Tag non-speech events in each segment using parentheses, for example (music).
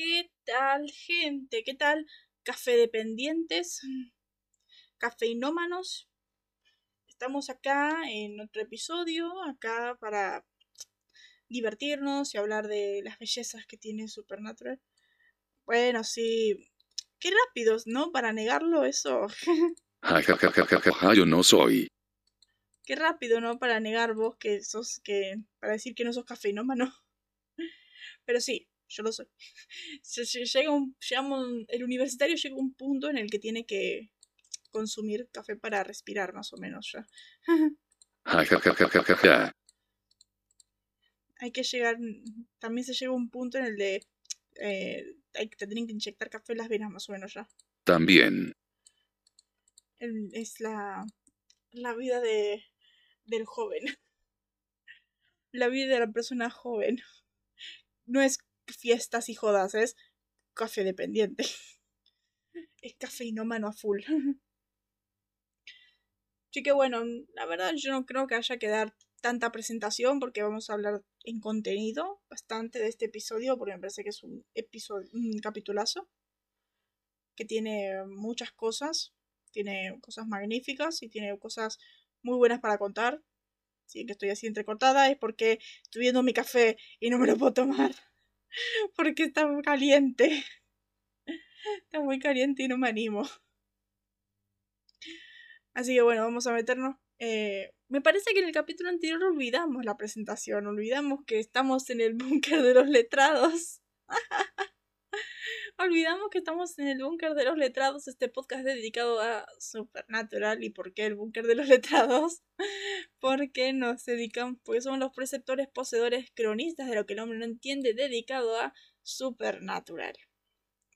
¿qué tal, gente? ¿Qué tal, café dependientes? Cafeinómanos. Estamos acá en otro episodio, acá para divertirnos y hablar de las bellezas que tiene Supernatural. Bueno, sí. Qué rápidos, ¿no? Para negarlo eso. (laughs) yo no soy. Qué rápido, ¿no? Para negar vos que sos que. para decir que no sos cafeinómano. Pero sí, yo lo soy. (laughs) Llega un, el universitario llega a un punto en el que tiene que consumir café para respirar, más o menos ya. (laughs) Hay que llegar, también se llega a un punto en el de eh, hay, te tienen que inyectar café en las venas, más o menos ya. También. es la, la vida de, del joven. (laughs) La vida de la persona joven. No es fiestas y jodas, es café dependiente. (laughs) Es cafeinómano a full. (laughs) Así que bueno, la verdad yo no creo que haya que dar tanta presentación porque vamos a hablar en contenido bastante de este episodio porque me parece que es un episodio, un capitulazo que tiene muchas cosas, tiene cosas magníficas y tiene cosas muy buenas para contar. Si que estoy así entrecortada es porque estoy viendo mi café y no me lo puedo tomar. (laughs) Porque está muy caliente. Está muy caliente y no me animo. Así que bueno, vamos a meternos. Eh, me parece que en el capítulo anterior olvidamos la presentación, olvidamos que estamos en el búnker de los letrados. (laughs) olvidamos que estamos en el búnker de los letrados, este podcast dedicado a Supernatural y por qué el búnker de los (laughs) letrados. Porque nos dedicamos, porque somos los preceptores poseedores cronistas de lo que el hombre no entiende, dedicado a Supernatural.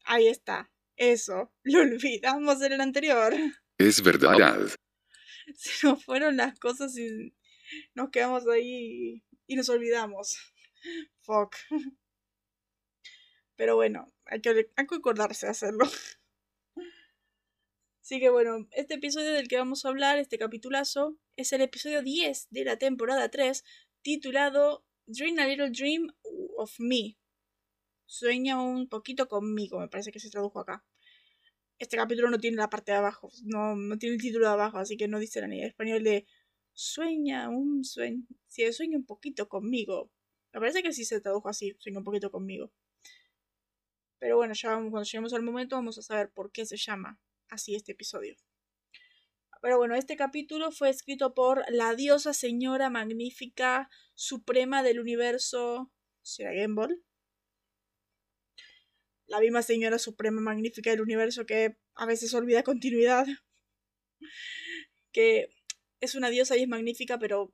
Ahí está, eso, (laughs) lo olvidamos en el anterior. Es verdad. (laughs) Se nos fueron las cosas y nos quedamos ahí y nos olvidamos. Fuck. Pero bueno, hay que, hay que acordarse de hacerlo. (laughs) Así que bueno, este episodio del que vamos a hablar, este capitulazo, es el episodio 10 de la temporada 3, titulado Dream a Little Dream of Me. Sueña un poquito conmigo, me parece que se tradujo acá. Este capítulo no tiene la parte de abajo, no, no tiene el título de abajo, así que no dice la ni en español de sueña un sueño. Si sueña un poquito conmigo. Me parece que sí se tradujo así, sueña un poquito conmigo. Pero bueno, ya cuando lleguemos al momento vamos a saber por qué se llama así este episodio. Pero bueno, este capítulo fue escrito por la diosa señora magnífica suprema del universo. ¿Será Gamble? La misma señora suprema magnífica del universo que a veces olvida continuidad. (laughs) que es una diosa y es magnífica, pero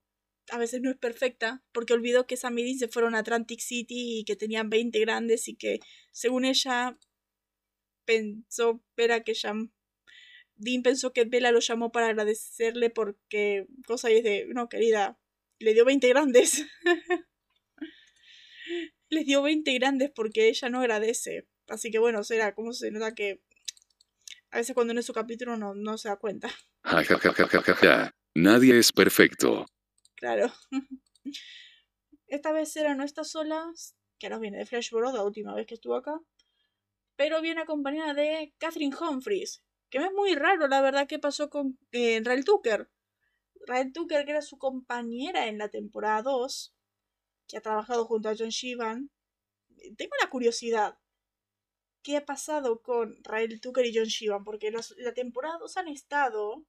a veces no es perfecta, porque olvidó que Sam y se fueron a Atlantic City y que tenían 20 grandes y que, según ella, pensó Vera que llamó. Dean pensó que Bella lo llamó para agradecerle porque cosa es de, no, querida, le dio 20 grandes. (laughs) Le dio 20 grandes porque ella no agradece. Así que bueno, será como se nota que a veces cuando no es su capítulo no, no se da cuenta. (laughs) Nadie es perfecto. Claro. (laughs) Esta vez era no está sola, que ahora viene de Flashboro, la última vez que estuvo acá. Pero viene acompañada de Catherine Humphries, que es muy raro, la verdad, que pasó con eh, Rael Tucker. Rael Tucker, que era su compañera en la temporada 2, que ha trabajado junto a John Shivan. Tengo una curiosidad. ¿Qué ha pasado con Rael Tucker y John Shivan? Porque la temporada 2 han estado.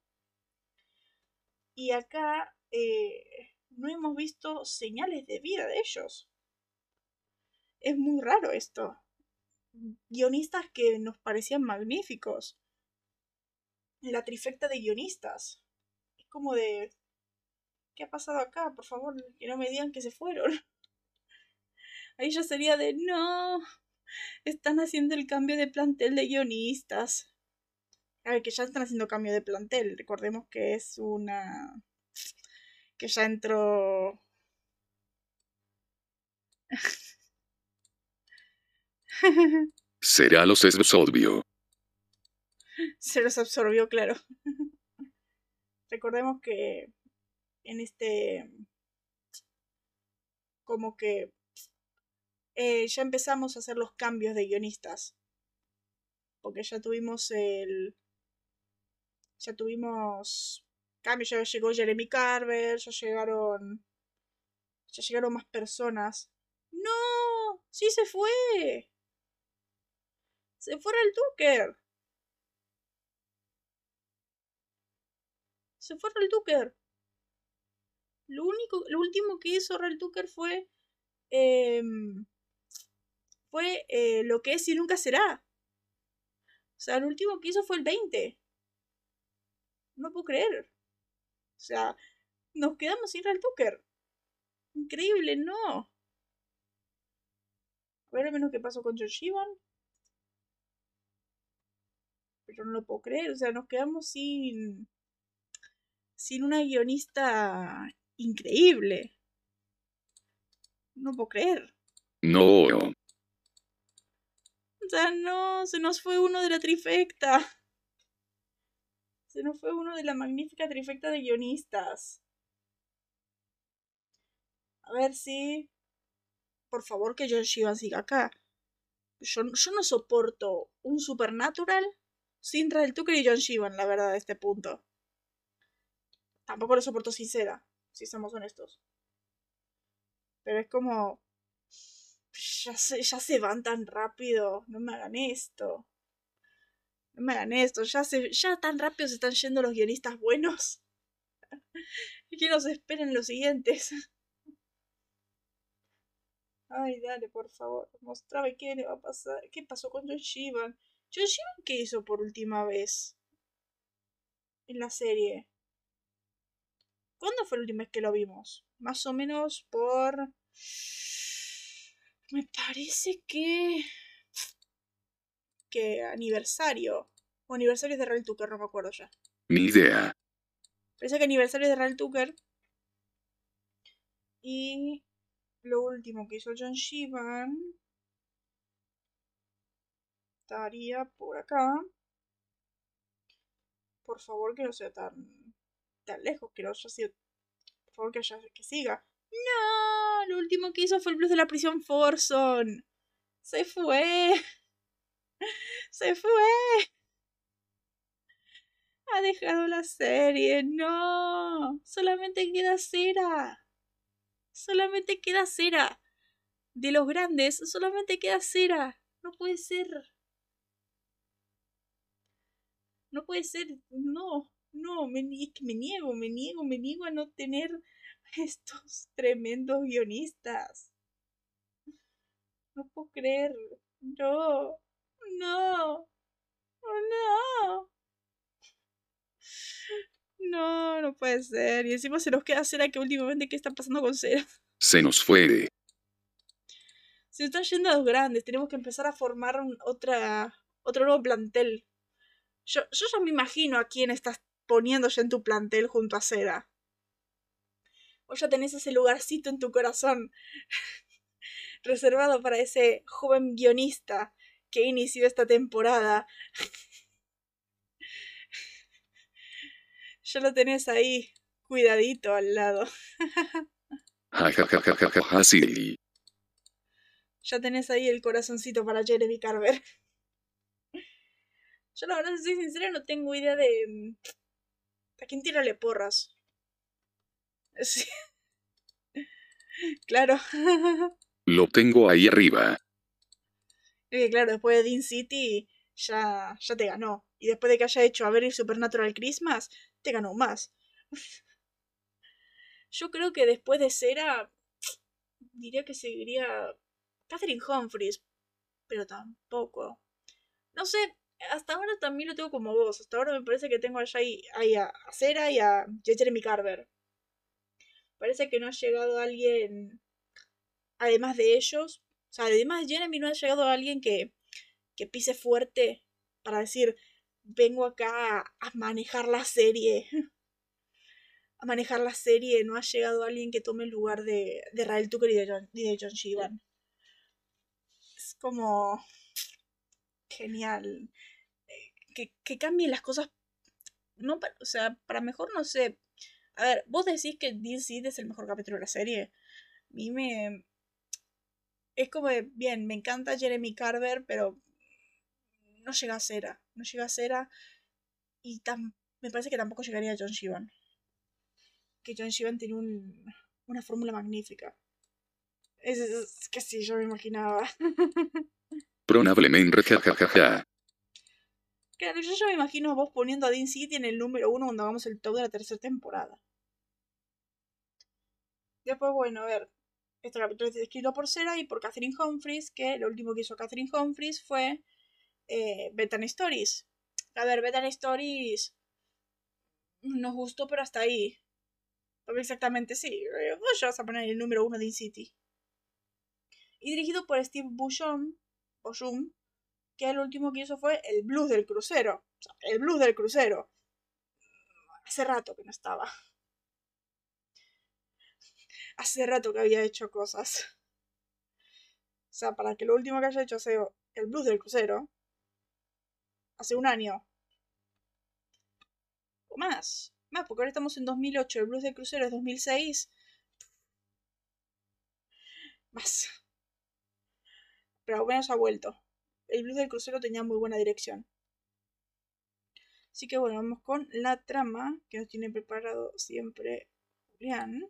Y acá eh, no hemos visto señales de vida de ellos. Es muy raro esto. Guionistas que nos parecían magníficos. La trifecta de guionistas. Es como de... ¿Qué ha pasado acá? Por favor, que no me digan que se fueron. (laughs) Ahí ya sería de... No. Están haciendo el cambio de plantel de guionistas. A ver, que ya están haciendo cambio de plantel. Recordemos que es una que ya entró... (laughs) Será los absorbió. Se los absorbió, claro. (laughs) Recordemos que en este... como que eh, ya empezamos a hacer los cambios de guionistas. Porque ya tuvimos el. Ya tuvimos. Cambios, ya llegó Jeremy Carver, ya llegaron. Ya llegaron más personas. ¡No! ¡Sí se fue! ¡Se fue el Tucker! Se fue el Tucker. Lo único, lo último que hizo Real Tucker fue. Em, fue eh, lo que es y nunca será. O sea, lo último que hizo fue el 20. No puedo creer. O sea, nos quedamos sin Real Tucker. Increíble, no. A ver al menos qué pasó con George Ivan. Pero no lo puedo creer. O sea, nos quedamos sin. sin una guionista increíble. No puedo creer. No. O sea, no, se nos fue uno de la trifecta. Se nos fue uno de la magnífica trifecta de guionistas. A ver si... Por favor que John Shivan siga acá. Yo, yo no soporto un Supernatural sin Rael Tucker y John Shivan, la verdad, a este punto. Tampoco lo soporto sincera si somos honestos. Pero es como... Ya se, ya se van tan rápido, no me hagan esto. No me hagan esto, ya, se, ya tan rápido se están yendo los guionistas buenos. (laughs) y que nos esperen los siguientes. (laughs) Ay, dale, por favor, mostrame qué le va a pasar. ¿Qué pasó con John Shivan? ¿John Shivan qué hizo por última vez? En la serie. ¿Cuándo fue la última vez que lo vimos? Más o menos por... Me parece que... que aniversario. O aniversario de Real Tucker, no me acuerdo ya. Ni idea. Parece que aniversario de Real Tucker. Y lo último que hizo John Shivan estaría por acá. Por favor que no sea tan tan lejos, que no haya sido. Por favor, que, haya, que siga. No, lo último que hizo fue el blues de la prisión Forson. Se fue. Se fue. Ha dejado la serie. No. Solamente queda cera. Solamente queda cera. De los grandes, solamente queda cera. No puede ser. No puede ser. No. No, me, es que me niego, me niego, me niego a no tener (laughs) estos tremendos guionistas. No puedo creer. No, no, no. No, no puede ser. Y encima se nos queda Cera que últimamente qué está pasando con Cera. Se nos fue. Se están yendo a los grandes. Tenemos que empezar a formar otra, otro nuevo plantel. Yo, yo ya me imagino a quién estás poniéndose en tu plantel junto a Cera. O ya tenés ese lugarcito en tu corazón (laughs) reservado para ese joven guionista que inició esta temporada. ya lo tenés ahí, cuidadito al lado. Ya tenés ahí el corazoncito para Jeremy Carver. Yo la verdad, si soy sincera, no tengo idea de... ¿A quién tírale porras? Sí. (laughs) claro. (laughs) Lo tengo ahí arriba. Que claro, después de Dean City ya, ya te ganó. Y después de que haya hecho A ver el Supernatural Christmas, te ganó más. (laughs) Yo creo que después de Cera, diría que seguiría Catherine Humphries, pero tampoco. No sé, hasta ahora también lo tengo como vos. Hasta ahora me parece que tengo allá ahí, ahí a Cera y a Jeremy Carver. Parece que no ha llegado alguien, además de ellos, o sea, además de Jeremy no ha llegado alguien que, que pise fuerte para decir, vengo acá a manejar la serie. (laughs) a manejar la serie, no ha llegado alguien que tome el lugar de, de Rael Tucker y de John, de John Shivan. Es como genial. Que, que cambien las cosas. No, o sea, para mejor no sé. A ver, vos decís que Dean Seed es el mejor capítulo de la serie. A mí me. Es como de, bien, me encanta Jeremy Carver, pero no llega a Cera. No llega a Cera y tam- me parece que tampoco llegaría a John Shivan. Que John Shivan tiene un, una fórmula magnífica. Es, es que sí, yo me imaginaba. (laughs) Probablemente jajajaja. Claro, yo ya me imagino a vos poniendo a Dean City en el número uno cuando hagamos el top de la tercera temporada. Después, bueno, a ver. Este capítulo es escrito por Sarah y por Catherine Humphries, que lo último que hizo Catherine Humphries fue eh, Betan Stories. A ver, Betan Stories nos gustó, pero hasta ahí. Porque exactamente sí. eh, Vos vas a poner el número uno de Dean City. Y dirigido por Steve Bushon, Boshum, que el último que hizo fue el blues del crucero. O sea, el blues del crucero. Hace rato que no estaba. Hace rato que había hecho cosas. O sea, para que lo último que haya hecho sea el blues del crucero. Hace un año. O más. Más, porque ahora estamos en 2008. El blues del crucero es 2006. Más. Pero al menos ha vuelto el blues del crucero tenía muy buena dirección. Así que bueno, vamos con la trama que nos tiene preparado siempre Julián.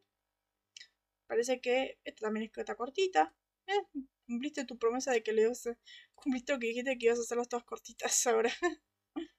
Parece que esta también es está cortita. Eh, cumpliste tu promesa de que le ibas a... Cumpliste lo que dijiste que ibas a hacerlas todas cortitas ahora. (laughs)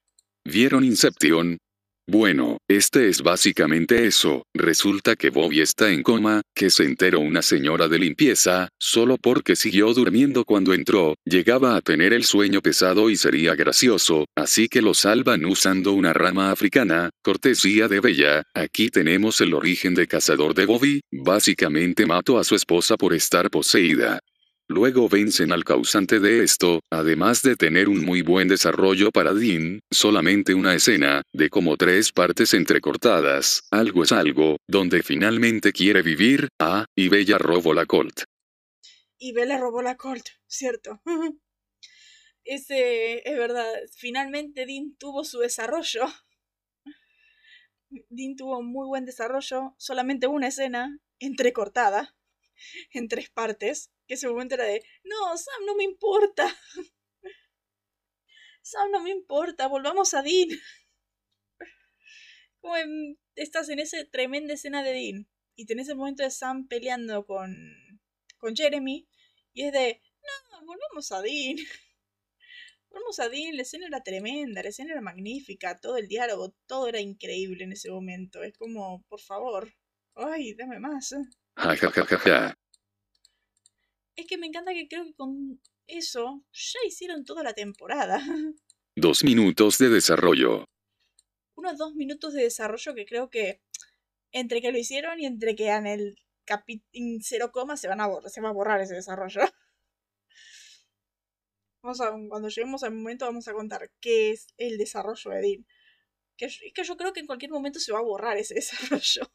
¿Vieron Inception? Bueno, este es básicamente eso. Resulta que Bobby está en coma, que se enteró una señora de limpieza, solo porque siguió durmiendo cuando entró, llegaba a tener el sueño pesado y sería gracioso, así que lo salvan usando una rama africana, cortesía de Bella, aquí tenemos el origen de cazador de Bobby, básicamente mató a su esposa por estar poseída. Luego vencen al causante de esto, además de tener un muy buen desarrollo para Dean, solamente una escena, de como tres partes entrecortadas, algo es algo, donde finalmente quiere vivir, ah, y Bella robó la Colt. Y Bella robó la Colt, cierto. (laughs) Ese es verdad. Finalmente Dean tuvo su desarrollo. Dean tuvo muy buen desarrollo. Solamente una escena entrecortada en tres partes. Que ese momento era de, no, Sam, no me importa. (laughs) Sam, no me importa, volvamos a Dean. (laughs) Como en- estás en esa tremenda escena de Dean y tenés el momento de Sam peleando con, con Jeremy y es de, no, volvamos a Dean. (laughs) Volvamos a Dean, la escena era tremenda, la escena era magnífica, todo el diálogo, todo era increíble en ese momento. Es como, por favor, ay, dame más. Es que me encanta que creo que con eso ya hicieron toda la temporada. (laughs) Dos minutos de desarrollo. Unos dos minutos de desarrollo que creo que entre que lo hicieron y entre que en el capítulo cero coma se van a borrar, se va a borrar ese desarrollo. (laughs) Vamos a, cuando lleguemos al momento vamos a contar qué es el desarrollo de Dean. Que, yo- que yo creo que en cualquier momento se va a borrar ese (laughs) desarrollo.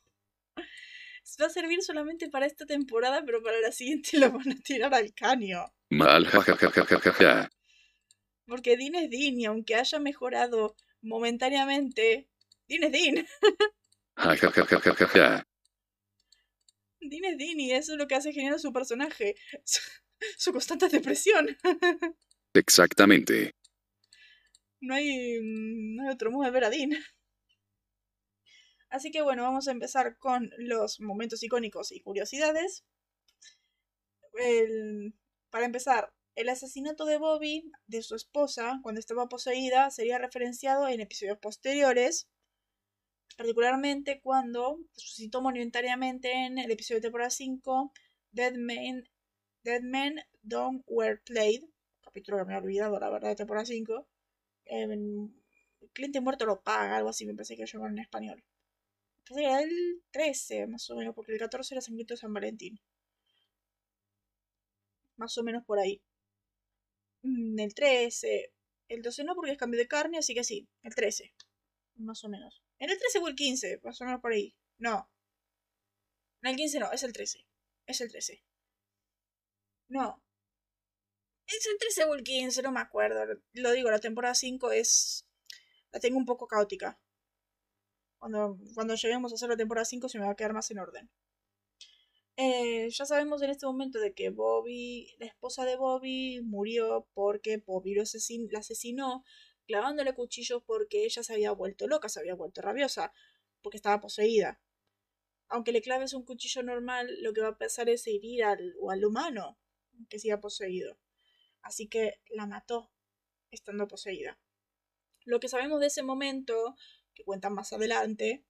Va a servir solamente para esta temporada, pero para la siguiente (laughs) lo van a tirar al caño. Mal ja ja ja ja ja ja ja. Porque Dean es Dean y aunque haya mejorado momentáneamente, Dean es Dean. (laughs) Ja ja ja ja ja ja ja. Dean es Dean y eso es lo que hace genial a su personaje. Su, su constante depresión. (laughs) Exactamente. No hay, mm, no hay otro modo de ver a Dean. Así que bueno, vamos a empezar con los momentos icónicos y curiosidades. El- para empezar, el asesinato de Bobby, de su esposa, cuando estaba poseída, sería referenciado en episodios posteriores, particularmente cuando resucitó momentariamente en el episodio de temporada 5, Dead Men, Dead Men Don't Wear Played, capítulo que me he olvidado, la verdad, de temporada 5. el cliente muerto lo paga, algo así me parece que lo llamaron en español. Era el 13, más o menos, porque el 14 era Sangrito de San Valentín. Más o menos por ahí. Mm, El 13. El 12 no, porque es cambio de carne, así que sí, el 13. Más o menos. En el 13 o el 15, más o menos por ahí. No. En el 15 no, es el 13. Es el 13. No. Es el 13 o el 15, no me acuerdo. Lo digo, la temporada 5 es. La tengo un poco caótica. Cuando, cuando lleguemos a hacer la temporada 5 se me va a quedar más en orden. Eh, ya sabemos en este momento de que Bobby, la esposa de Bobby, murió porque Bobby lo la asesinó clavándole cuchillos porque ella se había vuelto loca, se había vuelto rabiosa, porque estaba poseída. Aunque le claves un cuchillo normal, lo que va a pasar es herir al, o al humano que siga poseído. Así que la mató estando poseída. Lo que sabemos de ese momento, que cuentan más adelante,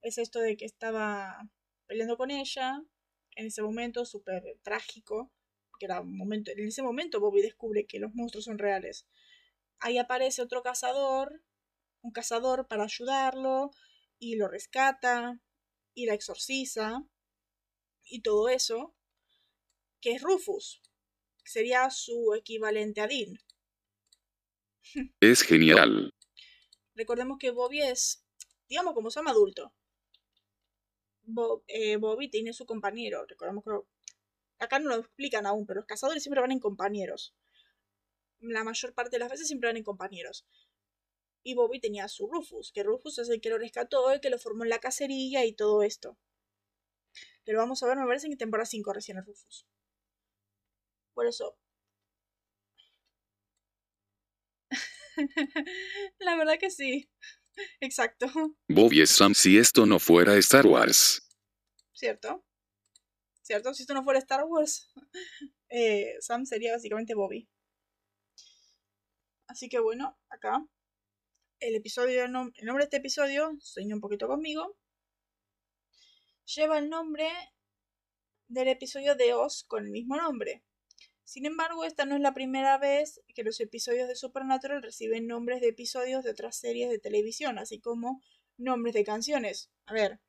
es esto de que estaba peleando con ella, en ese momento súper trágico, que era un momento, en ese momento Bobby descubre que los monstruos son reales. Ahí aparece otro cazador, un cazador para ayudarlo, y lo rescata, y la exorciza, y todo eso, que es Rufus, sería su equivalente a Dean. Es genial. Recordemos que Bobby es, digamos, como se llama adulto. Eh, Bobby tiene su compañero. Recordemos que acá no lo explican aún, pero los cazadores siempre van en compañeros. La mayor parte de las veces siempre van en compañeros. Y Bobby tenía a su Rufus, que Rufus es el que lo rescató, el que lo formó en la cacería y todo esto. Pero vamos a ver, me parece en temporada 5 recién el Rufus. Por eso. (laughs) la verdad que sí. Exacto. Bobby es Sam si esto no fuera Star Wars. ¿Cierto? ¿Cierto? Si esto no fuera Star Wars, (laughs) eh, Sam sería básicamente Bobby. Así que bueno, acá el episodio, el nombre de este episodio, sueño un poquito conmigo, lleva el nombre del episodio de Oz con el mismo nombre. Sin embargo, esta no es la primera vez que los episodios de Supernatural reciben nombres de episodios de otras series de televisión, así como nombres de canciones. A ver,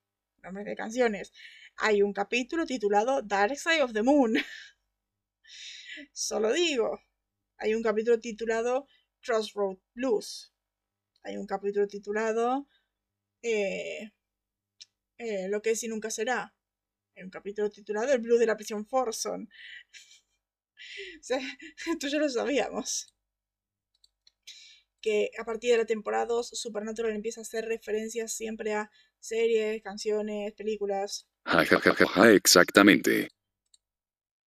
nombres de canciones. Hay un capítulo titulado Dark Side of the Moon. (laughs) Solo digo. Hay un capítulo titulado Crossroad Blues. Hay un capítulo titulado eh, eh, Lo que es y nunca será. Hay un capítulo titulado El Blues de la prisión Forson. (laughs) esto (laughs) ya lo sabíamos. Que a partir de la temporada 2, Supernatural empieza a hacer referencias siempre a series, canciones, películas. exactamente.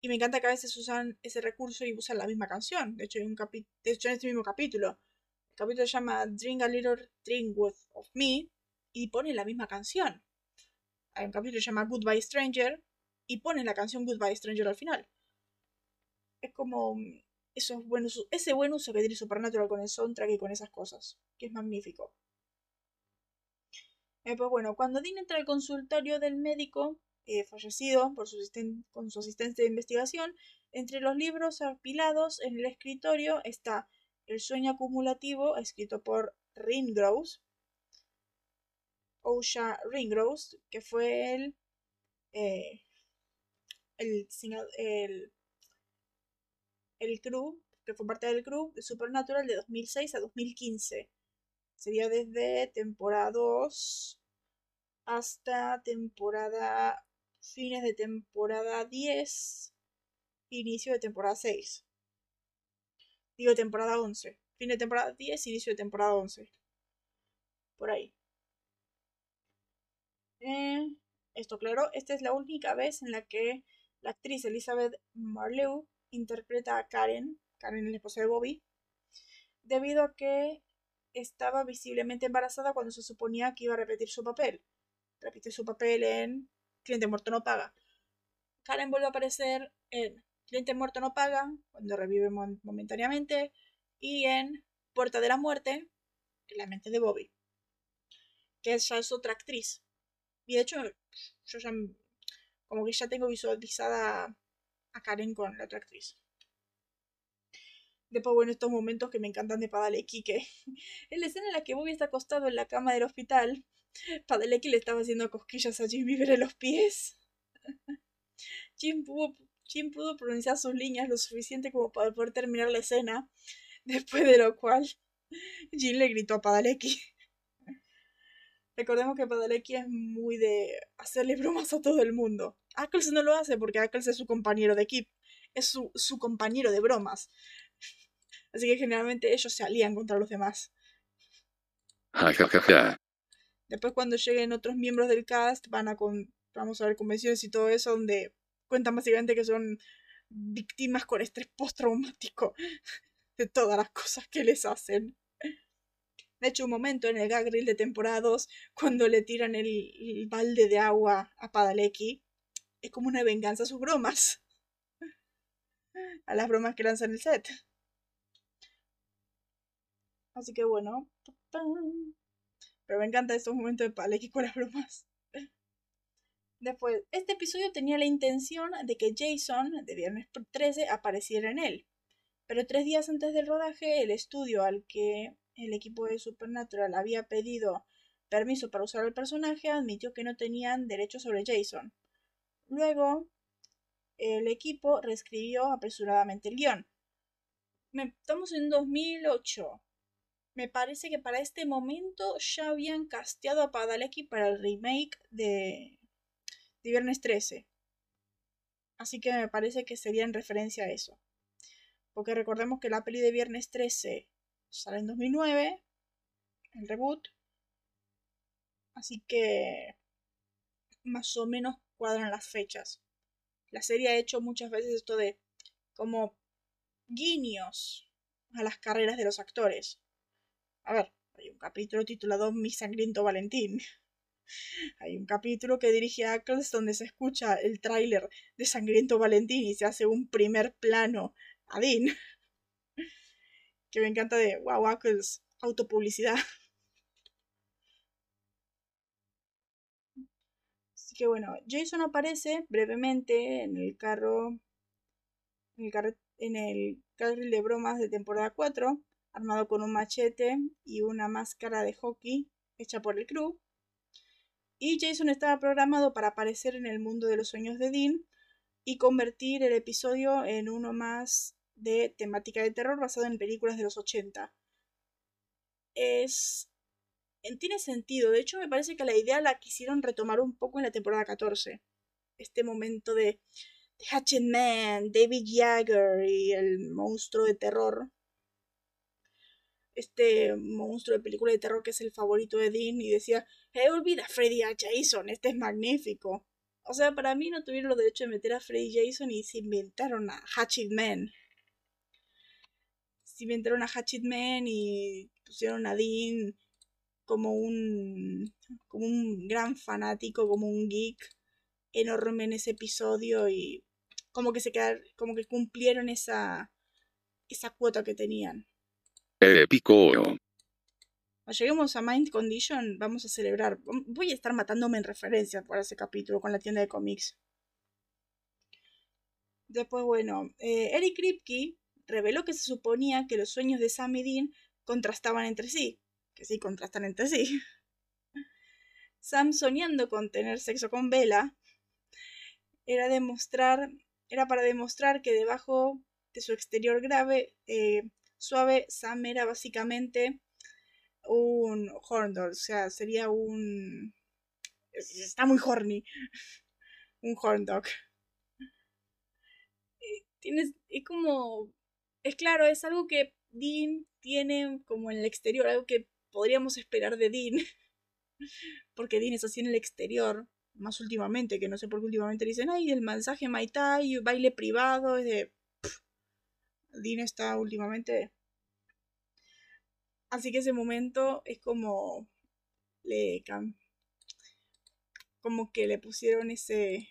Y me encanta que a veces usan ese recurso y usan la misma canción. De hecho, hay un de hecho en este mismo capítulo. El capítulo se llama Drink a Little Drink with of Me y pone la misma canción. Hay un capítulo que se llama Goodbye Stranger y pone la canción Goodbye Stranger al final es como mm, ese buen uso que tiene Supernatural con el soundtrack y con esas cosas, que es magnífico. Pues bueno, cuando Dean entra al consultorio del médico eh, fallecido por su con su asistente de investigación, entre los libros apilados en el escritorio está El sueño acumulativo, escrito por Ringrose, Osha Ringrose, que fue el, eh, el el crew, que fue parte del crew de Supernatural de 2006 a 2015. Sería desde temporada 2 hasta temporada. fines de temporada 10, inicio de temporada 6. Digo temporada 11. Fin de temporada 10, inicio de temporada 11. Por ahí. Eh, esto claro, esta es la única vez en la que la actriz Elizabeth Marleau interpreta a Karen, Karen es la esposa de Bobby, debido a que estaba visiblemente embarazada cuando se suponía que iba a repetir su papel. Repite su papel en Cliente Muerto no paga. Karen vuelve a aparecer en Cliente Muerto no paga, cuando revive momentáneamente, y en Puerta de la Muerte, en la mente de Bobby, que ya es otra actriz. Y de hecho, yo ya como que ya tengo visualizada a Karen con la otra actriz. Después, bueno, estos momentos que me encantan de Padalecki, que (laughs) en la escena en la que Bobby está acostado en la cama del hospital, Padalecki le estaba haciendo cosquillas a Jim Beaver en los pies. (laughs) Jim pudo, Jim pudo pronunciar sus líneas lo suficiente como para poder terminar la escena, (laughs) después de lo cual Jim le gritó a Padalecki. Recordemos que Padalecki es muy de hacerle bromas a todo el mundo. Ackles no lo hace porque Ackles es su compañero de equipo, es su, su compañero de bromas. Así que generalmente ellos se alían contra los demás. Después cuando lleguen otros miembros del cast van a con, vamos a ver convenciones y todo eso donde cuentan básicamente que son víctimas con estrés postraumático (laughs) de todas las cosas que les hacen. De hecho, un momento en el gag reel de temporada 2, cuando le tiran el, balde de agua a Padalecki, es como una venganza a sus bromas. A las bromas que lanzan el set. Así que bueno. Pero me encanta estos momentos de Padalecki con las bromas. Después, este episodio tenía la intención de que Jason, de Viernes 13, apareciera en él. Pero tres días antes del rodaje, el estudio al que el equipo de Supernatural había pedido permiso para usar el personaje admitió que no tenían derecho sobre Jason. Luego, el equipo reescribió apresuradamente el guion. estamos en 2008. Me parece que para este momento ya habían casteado a Padalecki para el remake de de Viernes 13. Así que me parece que sería en referencia a eso. Porque recordemos que la peli de Viernes 13 sale en 2009, el reboot. Así que más o menos cuadran las fechas. La serie ha hecho muchas veces esto de como guiños a las carreras de los actores. A ver, hay un capítulo titulado Mi sangriento Valentín. (laughs) Hay un capítulo que dirige Ackles donde se escucha el tráiler de Sangriento Valentín y se hace un primer plano a Dean. (laughs) Que me encanta de wow, Ackles, autopublicidad. (laughs) que bueno, Jason aparece brevemente en el carro. En el, en el carril de bromas de temporada 4, armado con un machete y una máscara de hockey hecha por el crew y Jason estaba programado para aparecer en el mundo de los sueños de Dean y convertir el episodio en uno más de temática de terror basado en películas de los 80. Es... Tiene sentido, de hecho me parece que la idea la quisieron retomar un poco en la temporada 14. Este momento de, Hatchet Man, David Jagger y el monstruo de terror este monstruo de película de terror que es el favorito de Dean y decía, hey, olvida a Freddy a Jason, este es magnífico. O sea, para mí no tuvieron los derechos de meter a Freddy Jason y se inventaron a Hatchet Man. Se inventaron a Hatchet Man y pusieron a Dean como un, como un gran fanático, como un geek enorme en ese episodio y como que se quedaron, como que cumplieron esa, esa cuota que tenían. Épico. Cuando lleguemos a Mind Condition, vamos a celebrar. Voy a estar matándome en referencia por ese capítulo con la tienda de cómics. Después, bueno, eh, Eric Kripke reveló que se suponía que los sueños de Sam y Dean contrastaban entre sí. Que sí, contrastan entre sí. Sam soñando con tener sexo con Bella era demostrar era para demostrar que debajo de su exterior grave eh, suave, Sam era básicamente un horn dog, o sea, sería un... Está muy horny. un horn dog. Eh, tienes, es como... Es claro, es algo que Dean tiene como en el exterior, algo que podríamos esperar de Dean. (laughs) Porque Dean es así en el exterior, más últimamente, que no sé por qué últimamente dicen, ay, el mensaje Maitai, baile privado, es de... Dean está últimamente. Así que ese momento es como. Le. Como que le pusieron ese.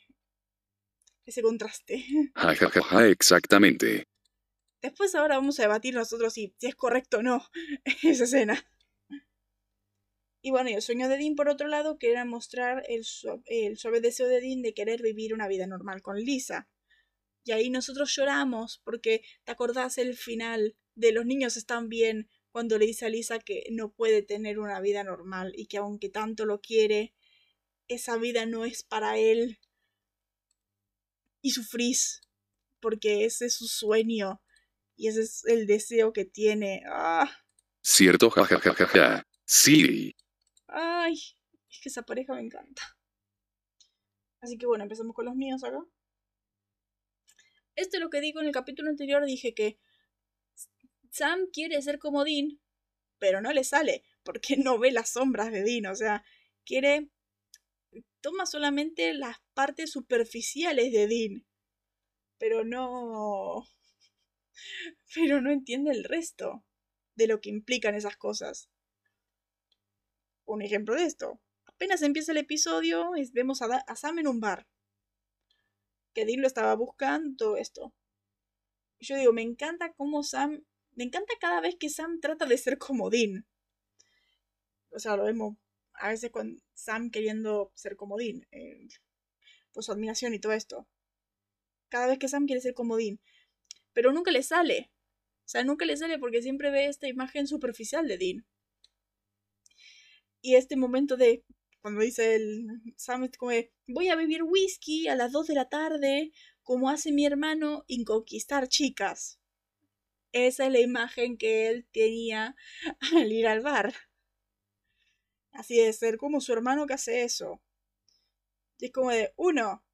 Ese contraste. (laughs) Exactamente. Después ahora vamos a debatir nosotros si, si es correcto o no (laughs) esa escena. Y bueno, y el sueño de Dean, por otro lado, que era mostrar el, el suave deseo de Dean de querer vivir una vida normal con Lisa. Y ahí nosotros lloramos porque, ¿te acordás el final de los niños están bien cuando le dice a Lisa que no puede tener una vida normal y que aunque tanto lo quiere, esa vida no es para él? Y sufrís porque ese es su sueño y ese es el deseo que tiene. ¡Ah! Cierto, jajajaja. Sí. Ay, es que esa pareja me encanta. Así que bueno, empezamos con los míos acá. Esto es lo que digo en el capítulo anterior, dije que Sam quiere ser como Dean, pero no le sale, porque no ve las sombras de Dean, o sea, quiere... toma solamente las partes superficiales de Dean. pero no... pero no entiende el resto de lo que implican esas cosas. Un ejemplo de esto. Apenas empieza el episodio, vemos a, a Sam en un bar. Que Dean lo estaba buscando, todo esto. Yo digo, me encanta cómo Sam. Me encanta cada vez que Sam trata de ser como Dean. O sea, lo vemos a veces con Sam queriendo ser como Dean. Eh, por su admiración y todo esto. Cada vez que Sam quiere ser como Dean. Pero nunca le sale. O sea, nunca le sale porque siempre ve esta imagen superficial de Dean. Y este momento de cuando dice el Sam es como voy a beber whisky a las 2 de la tarde como hace mi hermano y conquistar chicas. Esa es la imagen que él tenía (laughs) al ir al bar. Así de ser como su hermano que hace eso. Es como de, uno,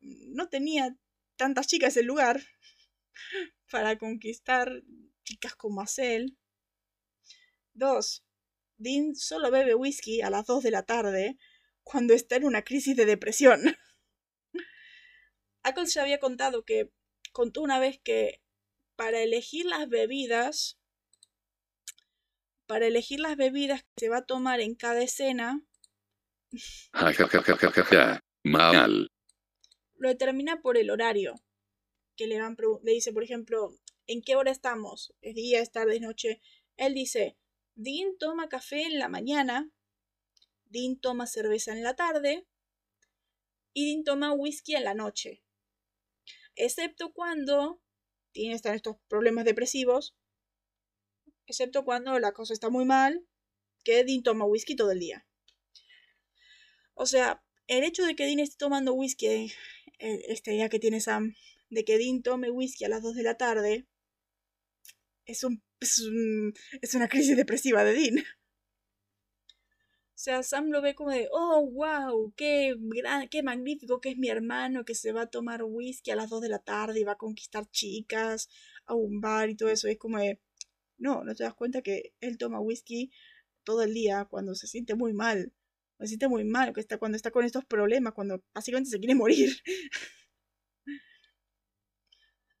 no tenía tantas chicas en el lugar (laughs) para conquistar chicas como hace él. Dos, Dean solo bebe whisky a las 2 de la tarde cuando está en una crisis de depresión. (laughs) Ackles ya había contado que contó una vez que para elegir las bebidas, para elegir las bebidas que se va a tomar en cada escena, (laughs) mal. Lo determina por el horario. Que le, van le dice, por ejemplo, ¿en qué hora estamos? ¿Es día, es tarde, es noche? Él dice, Dean toma café en la mañana, Dean toma cerveza en la tarde y Dean toma whisky en la noche. Excepto cuando en estos problemas depresivos, excepto cuando la cosa está muy mal, que Dean toma whisky todo el día. O sea, el hecho de que Dean esté tomando whisky, eh, esta idea que tiene Sam, de que Dean tome whisky a las 2 de la tarde, es un es, una crisis depresiva de Dean. O sea, Sam lo ve como de, oh, wow, qué, gran, qué magnífico que es mi hermano que se va a tomar whisky a las 2 de la tarde y va a conquistar chicas a un bar y todo eso. es como de, no, no te das cuenta que él toma whisky todo el día cuando se siente muy mal. Se siente muy mal que está, cuando está con estos problemas, cuando básicamente se quiere morir. (laughs)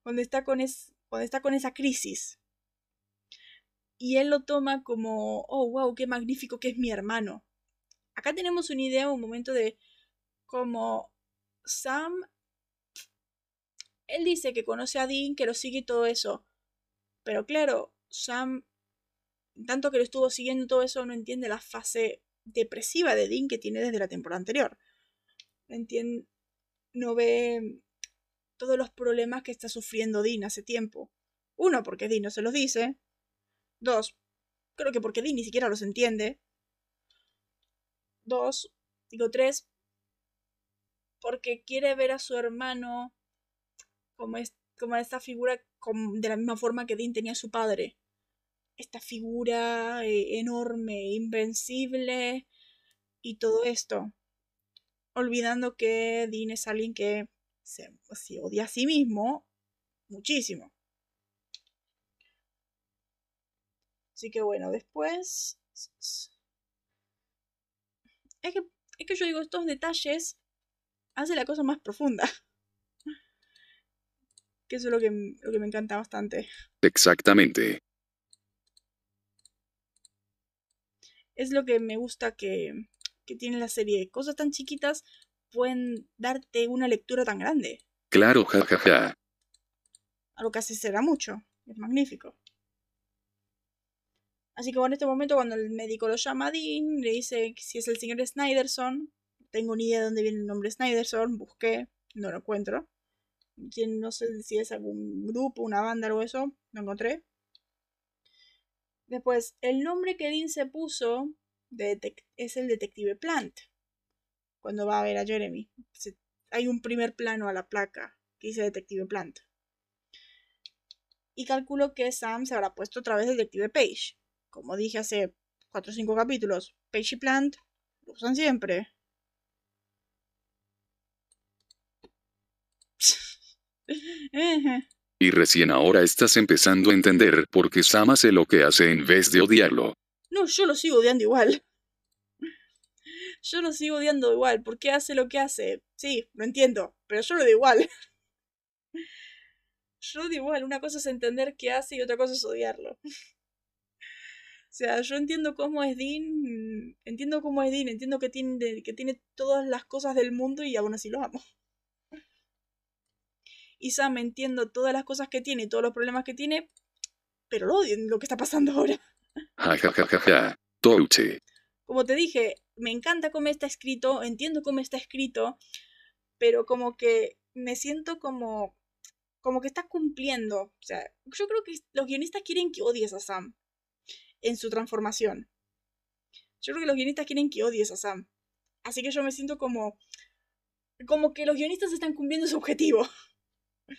cuando, está con es, cuando está con esa crisis y él lo toma como, oh, wow, qué magnífico que es mi hermano. Acá tenemos una idea, un momento de como Sam, él dice que conoce a Dean, que lo sigue y todo eso, pero claro, Sam, tanto que lo estuvo siguiendo todo eso, no entiende la fase depresiva de Dean que tiene desde la temporada anterior. Entiende, no ve todos los problemas que está sufriendo Dean hace tiempo. Uno, porque Dean no se los dice. Dos, creo que porque Dean ni siquiera los entiende. Dos, digo tres, porque quiere ver a su hermano como, es, como esta figura de la misma forma que Dean tenía a su padre. Esta figura eh, enorme, invencible y todo esto. Olvidando que Dean es alguien que se odia a sí mismo muchísimo. Así que bueno, después... Es que, es que yo digo, estos detalles hacen la cosa más profunda. (laughs) Que eso es lo que, lo que me encanta bastante. Exactamente. Es lo que me gusta que, que tiene la serie. Cosas tan chiquitas pueden darte una lectura tan grande. Claro, jajaja. Ja, ja. Algo que hace será mucho. Es magnífico. Así que bueno, en este momento cuando el médico lo llama a Dean, le dice si es el señor Snyderson. Tengo ni idea de dónde viene el nombre Snyderson, busqué, no lo encuentro. No sé si es algún grupo, una banda, algo eso, no encontré. Después, el nombre que Dean se puso es el detective Plant. Cuando va a ver a Jeremy. hay un primer plano a la placa que dice detective Plant. Y calculo que Sam se habrá puesto otra vez detective Page como dije hace 4 o 5 capítulos, Page Plant lo usan siempre. (laughs) y recién ahora estás empezando a entender por qué Sam hace lo que hace en vez de odiarlo. No, yo lo sigo odiando igual. Yo lo sigo odiando igual. ¿Por qué hace lo que hace? Sí, lo entiendo, pero yo lo odio igual. (laughs) yo digo, igual, una cosa es entender qué hace y otra cosa es odiarlo. O sea, yo entiendo cómo es Dean, entiendo cómo es Dean, entiendo que tiene, que tiene todas las cosas del mundo y aún así lo amo. Y Sam entiendo todas las cosas que tiene y todos los problemas que tiene, pero lo odio en lo que está pasando ahora. Como te dije, me encanta cómo está escrito, entiendo cómo está escrito, pero como que me siento como como que está cumpliendo. O sea, yo creo que los guionistas quieren que odies a Sam en su transformación. Yo creo que los guionistas quieren que odies a Sam. Así que yo me siento como. como que los guionistas están cumpliendo su objetivo. (laughs)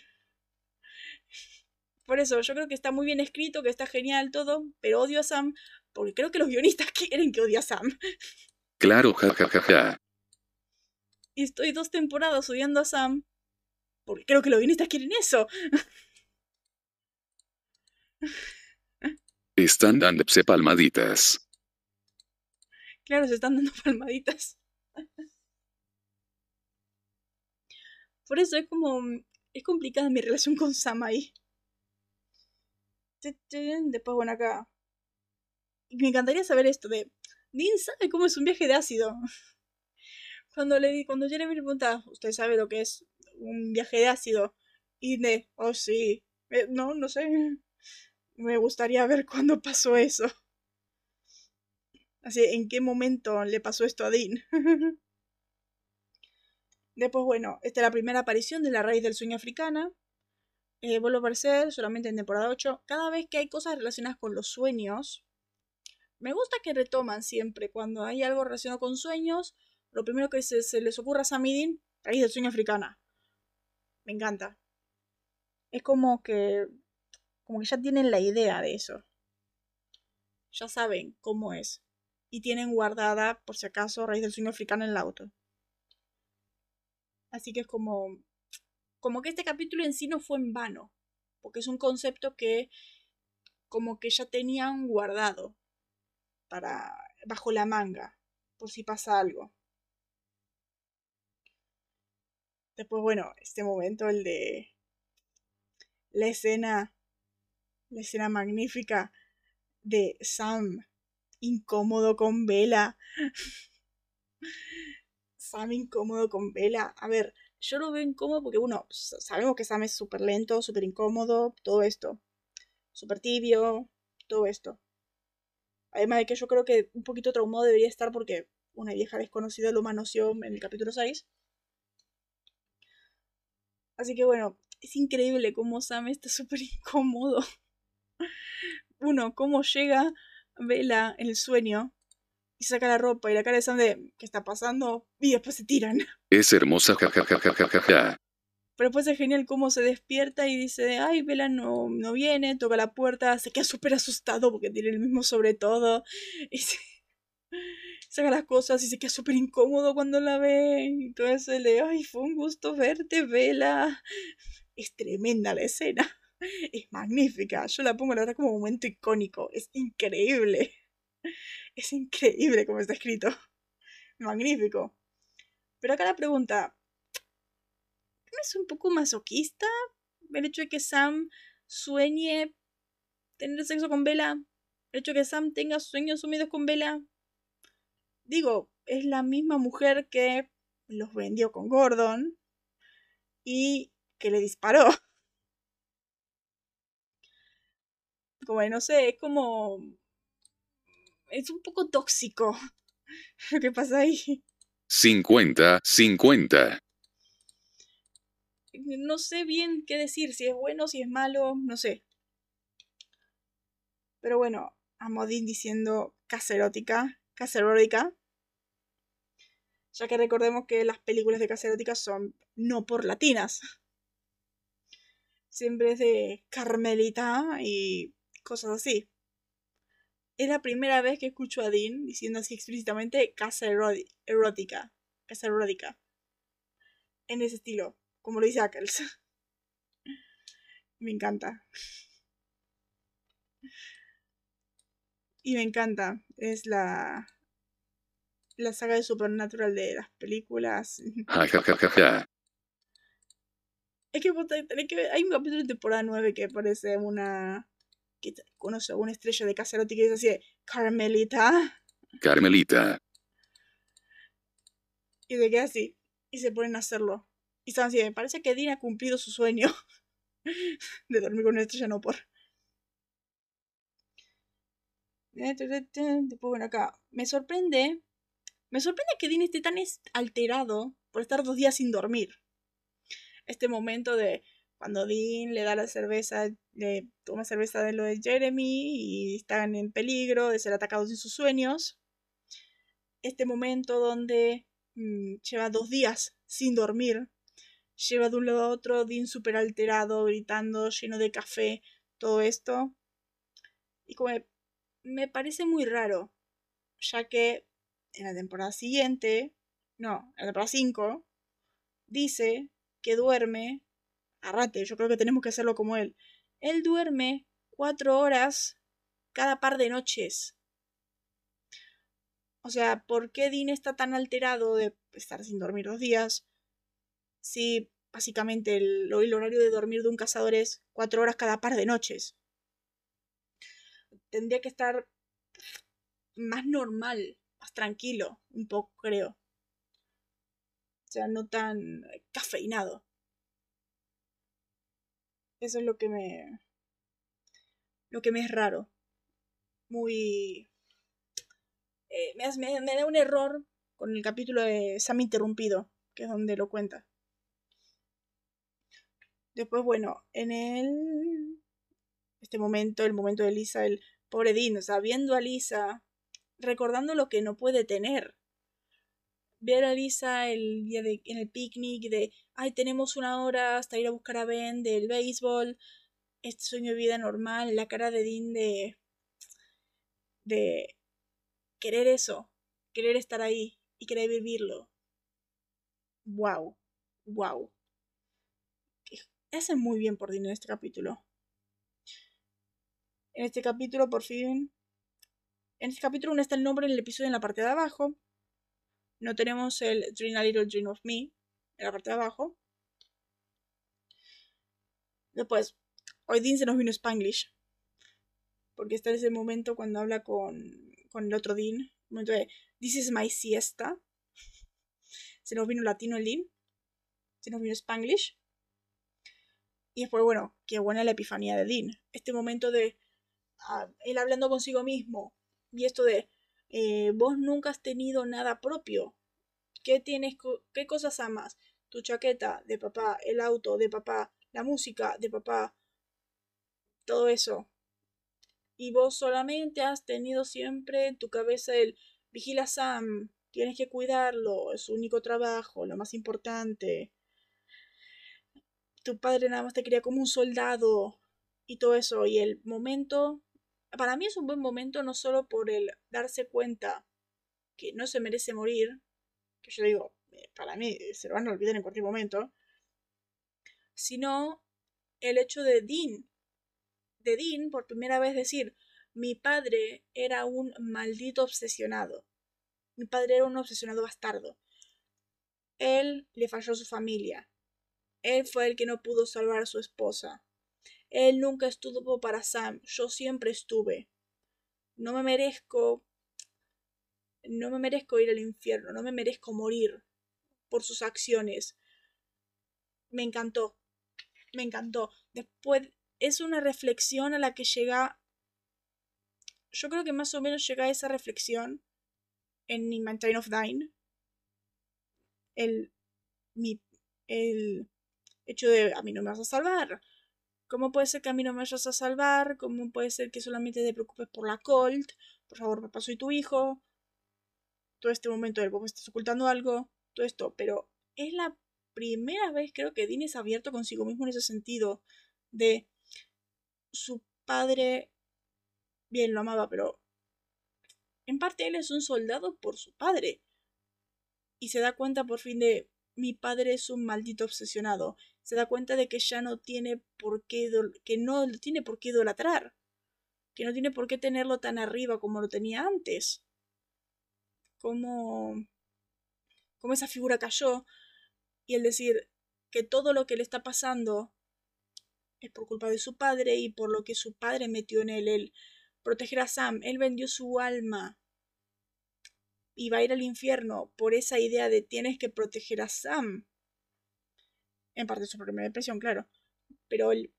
Por eso, yo creo que está muy bien escrito, que está genial todo, pero odio a Sam porque creo que los guionistas (laughs) quieren que odie a Sam. Claro, ja ja ja ja. Y estoy dos temporadas odiando a Sam porque creo que los guionistas quieren eso. (laughs) Están dándose palmaditas. Claro, se están dando (laughs) palmaditas. Por eso es como. Es complicada mi relación con Sam ahí. Después, bueno, acá. Me encantaría saber esto de. Dean sabe cómo es un viaje de ácido. (laughs) Cuando le di, cuando Jeremy le pregunta, ¿usted sabe lo que es un viaje de ácido? Y de, oh sí. Eh, no, no sé. Me gustaría ver (laughs) cuándo pasó eso. Así, ¿en qué momento le pasó esto a Dean? (laughs) Después, bueno, esta es la primera aparición de la raíz del sueño africana. Eh, vuelvo a aparecer solamente en temporada 8. Cada vez que hay cosas relacionadas con los sueños, me gusta que retoman siempre. Cuando hay algo relacionado con sueños, lo primero que se, les ocurra a Sam y Dean, raíz del sueño africana. Me encanta. Es como que como que ya tienen la idea de eso. Ya saben cómo es. Y tienen guardada, por si acaso, raíz del sueño africano en el auto. Así que es como. Como que este capítulo en sí no fue en vano. Porque es un concepto que. Como que ya tenían guardado. Para. bajo la manga. Por si pasa algo. Después, bueno, este momento, el de. La escena la escena magnífica de Sam incómodo con Vela. (laughs) Sam incómodo con Vela. A ver, yo lo veo incómodo porque, bueno, sabemos que Sam es súper lento, súper incómodo, todo esto. Súper tibio, todo esto. Además de que yo creo que un poquito traumado debería estar porque una vieja desconocida lo manoseó en el capítulo 6. Así que bueno, es increíble cómo Sam está súper incómodo uno, cómo llega Vela en el sueño y saca la ropa y la cara de Sam de ¿qué está pasando? Y después se tiran. Es hermosa, jajajajajaja. Pero después es genial cómo se despierta y dice, ay, Vela no, no viene, toca la puerta, se queda súper asustado porque tiene el mismo sobre todo. Y se... (laughs) saca las cosas y se queda súper incómodo cuando la ve. Y todo eso le, ay, fue un gusto verte, Vela. Es tremenda la escena. (laughs) es magnífica. Yo la pongo la verdad como momento icónico. Es increíble. (laughs) Es increíble como está escrito. (laughs) Magnífico. Pero acá la pregunta. ¿No es un poco masoquista el hecho de que Sam sueñe tener sexo con Bella? El hecho de que Sam tenga sueños sumidos con Bella. Digo, es la misma mujer que los vendió con Gordon y que le disparó. Como no sé, es como. Es un poco tóxico (laughs) lo que pasa ahí. 50, 50. No sé bien qué decir, si es bueno, si es malo, no sé. Pero bueno, a Modin diciendo caserótica, caserótica. Ya que recordemos que las películas de caserótica son no por latinas. Siempre es de Carmelita y cosas así. Es la primera vez que escucho a Dean diciendo así explícitamente casa erótica. Casa erótica. En ese estilo, como lo dice Ackles. me encanta. Y me encanta. Es la. La saga de Supernatural de las películas. Es que tenés que ver. Hay un capítulo de temporada 9 que parece una. Que conoce una estrella de Casarotti que dice así: Carmelita. Carmelita. Y se queda así. Y se ponen a hacerlo. Y están así: me parece que Dean ha cumplido su sueño (laughs) de dormir con una estrella, no por. Después, bueno, acá. Me sorprende. Me sorprende que Dean esté tan alterado por estar dos días sin dormir. Este momento de cuando Dean le da la cerveza, le toma cerveza de lo de Jeremy y están en peligro de ser atacados en sus sueños. Este momento donde mm, lleva dos días sin dormir. Lleva de un lado a otro, Dean súper alterado, gritando, lleno de café, todo esto. Y como me parece muy raro, ya que en la temporada siguiente, no, en la temporada 5, dice que duerme, arrate, yo creo que tenemos que hacerlo como él. Él duerme cuatro horas cada par de noches. O sea, ¿por qué Dean está tan alterado de estar sin dormir dos días? Si básicamente el, el horario de dormir de un cazador es cuatro horas cada par de noches tendría que estar más normal, más tranquilo, un poco, creo. O sea, no tan cafeinado. Eso es lo que me. Lo que me es raro. Muy. Eh, me, me, da un error con el capítulo de Sam Interrumpido, que es donde lo cuenta. Después, bueno, en el. Este momento, el momento de Lisa, el Pobre Dean, o sea, viendo a Lisa, recordando lo que no puede tener. Ver a Lisa el día de, en el picnic de, ay, tenemos una hora hasta ir a buscar a Ben del béisbol, este sueño de vida normal, la cara de Dean de, de querer eso, querer estar ahí y querer vivirlo. Wow, wow. Hace muy bien por Dean en este capítulo. En este capítulo, por fin. En este capítulo no está el nombre del episodio en la parte de abajo. No tenemos el Dream a Little Dream of Me en la parte de abajo. Después, hoy Dean se nos vino Spanglish. Porque está ese momento cuando habla con, con el otro Dean. El momento de This is my siesta. Se nos vino latino el Dean. Se nos vino Spanglish. Y después, bueno, qué buena la epifanía de Dean. Este momento de él hablando consigo mismo. Y esto de, eh, vos nunca has tenido nada propio. ¿Qué tienes, qué cosas amas? Tu chaqueta de papá, el auto de papá, la música de papá, todo eso. Y vos solamente has tenido siempre en tu cabeza el vigila Sam, tienes que cuidarlo, es su único trabajo, lo más importante. Tu padre nada más te quería como un soldado y todo eso. Y el momento para mí es un buen momento no solo por el darse cuenta que no se merece morir, que yo digo, eh, para mí se lo van a olvidar en cualquier momento, sino el hecho de Dean, de Dean por primera vez decir, mi padre era un maldito obsesionado, mi padre era un obsesionado bastardo, él le falló a su familia, él fue el que no pudo salvar a su esposa, él nunca estuvo para Sam, yo siempre estuve. No me merezco... No me merezco ir al infierno, no me merezco morir por sus acciones. Me encantó, me encantó. Después es una reflexión a la que llega... Yo creo que más o menos llega a esa reflexión en In of Dine. El, mi, el hecho de a mí no me vas a salvar, ¿Cómo puede ser que a mí no me vayas a salvar? ¿Cómo puede ser que solamente te preocupes por la Colt? Por favor, papá, soy tu hijo. Todo este momento del me estás ocultando algo. Todo esto. Pero es la primera vez, creo que Dean es abierto consigo mismo en ese sentido. De su padre. Bien, lo amaba, pero. En parte él es un soldado por su padre. Y se da cuenta por fin de. Mi padre es un maldito obsesionado se da cuenta de que ya no tiene por qué, que no tiene por qué idolatrar, que no tiene por qué tenerlo tan arriba como lo tenía antes. Como, como esa figura cayó y el decir que todo lo que le está pasando es por culpa de su padre y por lo que su padre metió en él. Él proteger a Sam, él vendió su alma y va a ir al infierno por esa idea de tienes que proteger a Sam. En parte su primera depresión, claro. Pero él,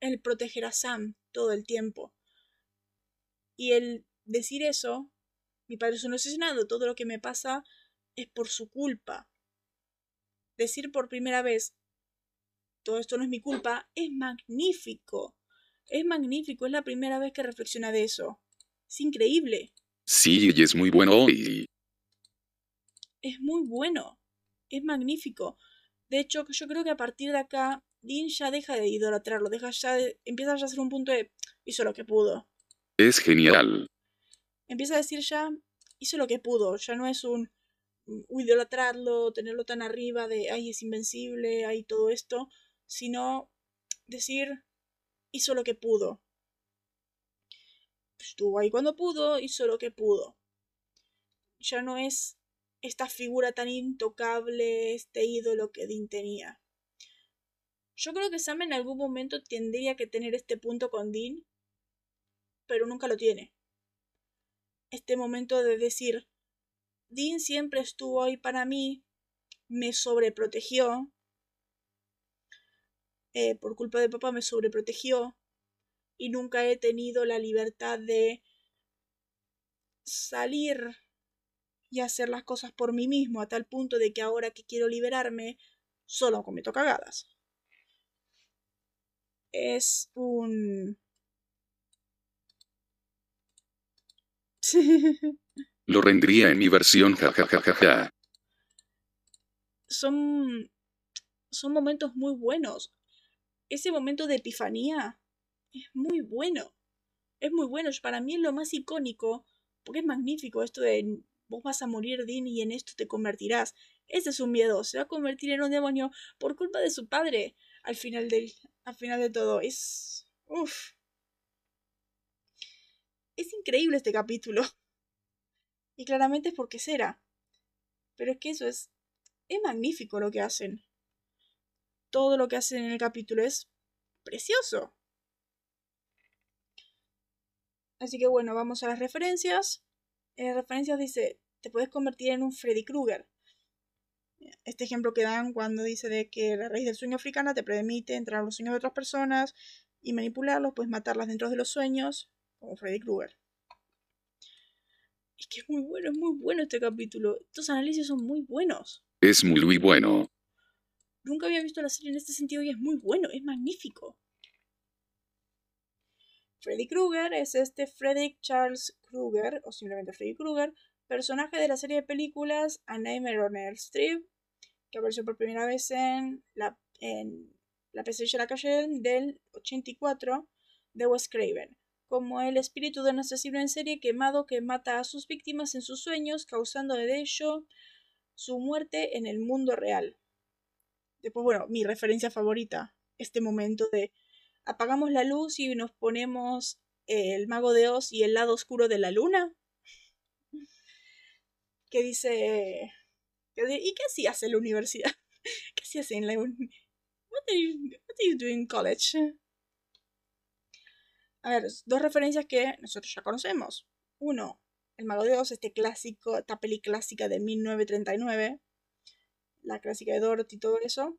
él proteger a Sam todo el tiempo. Y el decir eso, mi padre es un asesinado, todo lo que me pasa es por su culpa. Decir por primera vez, todo esto no es mi culpa, es magnífico. Es magnífico, es la primera vez que reflexiona de eso. Es increíble. Sí, y es muy bueno y... Es muy bueno. Es magnífico. De hecho, yo creo que a partir de acá, Dean ya deja de idolatrarlo, deja ya de, empieza ya a ser un punto de hizo lo que pudo. Es genial. Empieza a decir ya hizo lo que pudo, ya no es un idolatrarlo, tenerlo tan arriba de ay es invencible, ay todo esto, sino decir hizo lo que pudo. Estuvo ahí cuando pudo, hizo lo que pudo. Ya no es esta figura tan intocable, este ídolo que Dean tenía. Yo creo que Sam en algún momento tendría que tener este punto con Dean, pero nunca lo tiene. Este momento de decir, Dean siempre estuvo ahí para mí, me sobreprotegió, eh, por culpa de papá me sobreprotegió y nunca he tenido la libertad de salir y hacer las cosas por mí mismo a tal punto de que ahora que quiero liberarme solo cometo cagadas. Es un... (laughs) Lo rendría en mi versión jajajajaja. Son son momentos muy buenos ese momento de epifanía es muy bueno. Es muy bueno. Para mí es lo más icónico, porque es magnífico esto de vos vas a morir, Dean, y en esto te convertirás. Ese es un miedo. Se va a convertir en un demonio por culpa de su padre al final del, al final de todo. Es. Uf. Es increíble este capítulo. Y claramente es porque será. Pero es que eso es. Es magnífico lo que hacen todo lo que hacen en el capítulo es precioso. Así que bueno, vamos a las referencias. En las referencias dice, te puedes convertir en un Freddy Krueger. Este ejemplo que dan cuando dice de que la raíz del sueño africana te permite entrar a los sueños de otras personas y manipularlos, puedes matarlas dentro de los sueños, como Freddy Krueger. Es que es muy bueno, es muy bueno este capítulo. Estos análisis son muy buenos. Es muy, muy bueno. Nunca había visto la serie en este sentido y es muy bueno, es magnífico. Freddy Krueger es este Frederick Charles Krueger, o simplemente Freddy Krueger, personaje de la serie de películas A Nightmare on Elm Street, que apareció por primera vez en la, en la pesadilla de la calle del 84 de Wes Craven, como el espíritu de un asesino en serie quemado que mata a sus víctimas en sus sueños, causando de ello su muerte en el mundo real. Después, bueno, mi referencia favorita, este momento de apagamos la luz y nos ponemos el mago de Oz y el lado oscuro de la luna. (laughs) Que dice... ¿Y (laughs) qué hacías en la universidad? ¿Qué hacías en la universidad? What are you, doing in college? A ver, dos referencias que nosotros ya conocemos. Uno, El Mago de Oz, este clásico, esta peli clásica de 1939, la clásica de Dorothy y todo eso,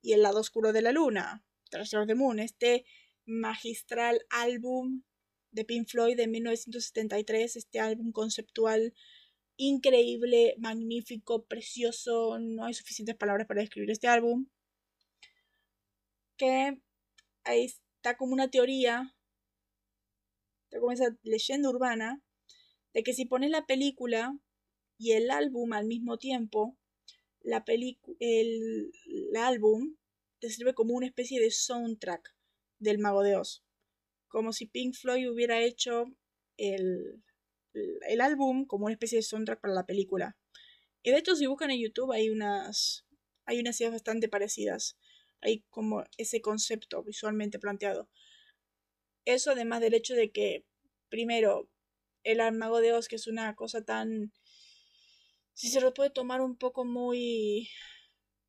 y El lado oscuro de la luna, Treasure of the Moon, este magistral álbum de Pink Floyd de 1973, este álbum conceptual increíble, magnífico, precioso, no hay suficientes palabras para describir este álbum, que ahí está como una teoría, está como esa leyenda urbana, de que si pones la película y el álbum al mismo tiempo, la el, álbum te sirve como una especie de soundtrack del Mago de Oz. Como si Pink Floyd hubiera hecho el, el álbum como una especie de soundtrack para la película. Y de hecho, si buscan en YouTube hay unas, hay unas ideas bastante parecidas. Hay como ese concepto visualmente planteado. Eso además del hecho de que, primero, el Mago de Oz, que es una cosa tan si se lo puede tomar un poco muy